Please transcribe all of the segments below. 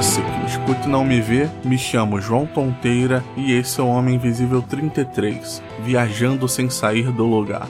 você que me escuta e não me vê, me chamo João Tonteira e esse é o Homem Invisível 33, viajando sem sair do lugar.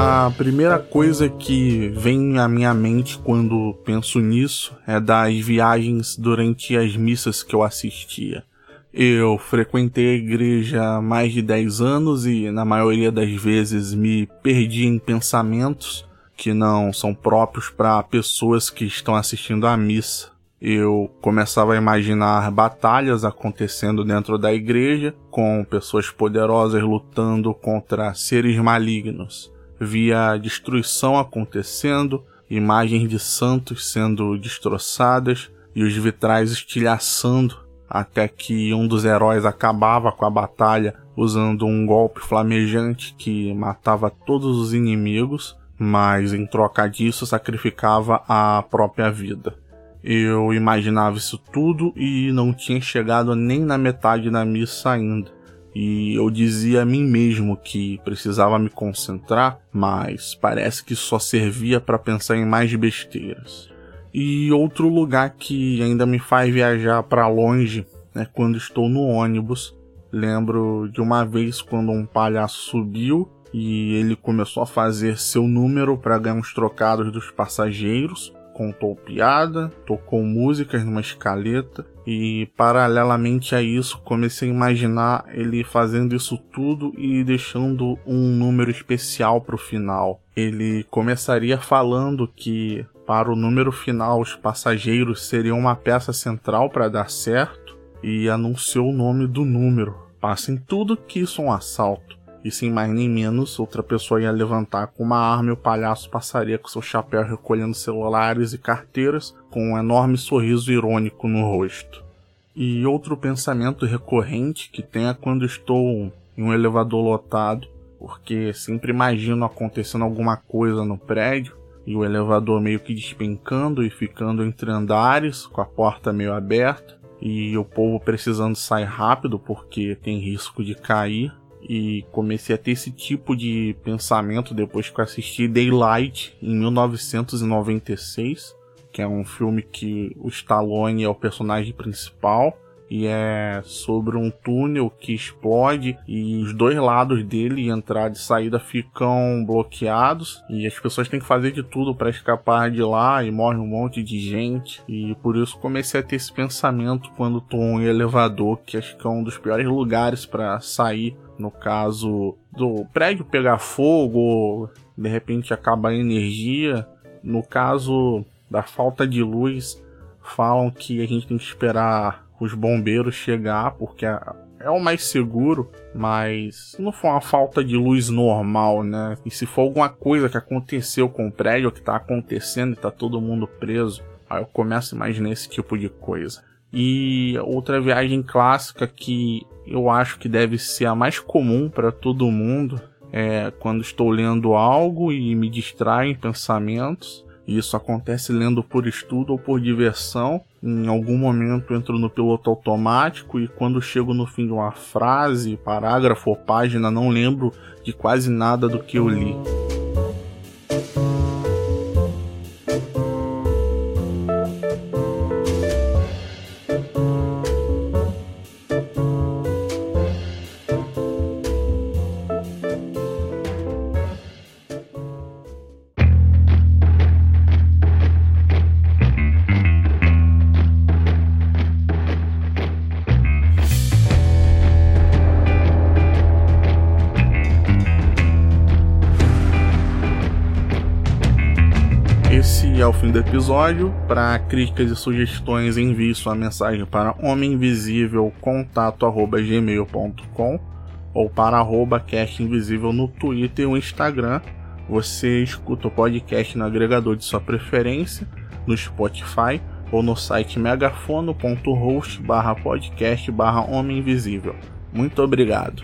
A primeira coisa que vem à minha mente quando penso nisso é das viagens durante as missas que eu assistia. Eu frequentei a igreja há mais de 10 anos e, na maioria das vezes, me perdi em pensamentos que não são próprios para pessoas que estão assistindo à missa. Eu começava a imaginar batalhas acontecendo dentro da igreja, com pessoas poderosas lutando contra seres malignos via destruição acontecendo, imagens de santos sendo destroçadas e os vitrais estilhaçando até que um dos heróis acabava com a batalha usando um golpe flamejante que matava todos os inimigos, mas em troca disso sacrificava a própria vida. Eu imaginava isso tudo e não tinha chegado nem na metade da missa ainda e eu dizia a mim mesmo que precisava me concentrar, mas parece que só servia para pensar em mais besteiras. E outro lugar que ainda me faz viajar para longe é quando estou no ônibus. Lembro de uma vez quando um palhaço subiu e ele começou a fazer seu número para ganhar uns trocados dos passageiros contou piada, tocou músicas numa escaleta e paralelamente a isso comecei a imaginar ele fazendo isso tudo e deixando um número especial para o final. Ele começaria falando que para o número final os passageiros seriam uma peça central para dar certo e anunciou o nome do número. Passem tudo que isso é um assalto. E sem mais nem menos, outra pessoa ia levantar com uma arma e o palhaço passaria com seu chapéu recolhendo celulares e carteiras, com um enorme sorriso irônico no rosto. E outro pensamento recorrente que tenho é quando estou em um elevador lotado, porque sempre imagino acontecendo alguma coisa no prédio e o elevador meio que despencando e ficando entre andares, com a porta meio aberta, e o povo precisando sair rápido porque tem risco de cair e comecei a ter esse tipo de pensamento depois que eu assisti Daylight em 1996, que é um filme que o Stallone é o personagem principal e é sobre um túnel que explode e os dois lados dele, entrada e saída, ficam bloqueados e as pessoas têm que fazer de tudo para escapar de lá e morre um monte de gente e por isso comecei a ter esse pensamento quando tô em elevador, que acho que é um dos piores lugares para sair no caso do prédio pegar fogo, de repente acaba a energia. No caso da falta de luz, falam que a gente tem que esperar os bombeiros chegar, porque é o mais seguro, mas não foi uma falta de luz normal, né? E se for alguma coisa que aconteceu com o prédio, que tá acontecendo e tá todo mundo preso, aí eu começo a imaginar esse tipo de coisa. E outra viagem clássica que eu acho que deve ser a mais comum para todo mundo é quando estou lendo algo e me distraem pensamentos. Isso acontece lendo por estudo ou por diversão. Em algum momento entro no piloto automático e quando chego no fim de uma frase, parágrafo ou página, não lembro de quase nada do que eu li. É o fim do episódio. Para críticas e sugestões, envie sua mensagem para homeminvisívelcontato@gmail.com ou para arroba Invisível no Twitter e no Instagram. Você escuta o podcast no agregador de sua preferência, no Spotify ou no site megafono.host barra podcast barra Homem Invisível. Muito obrigado.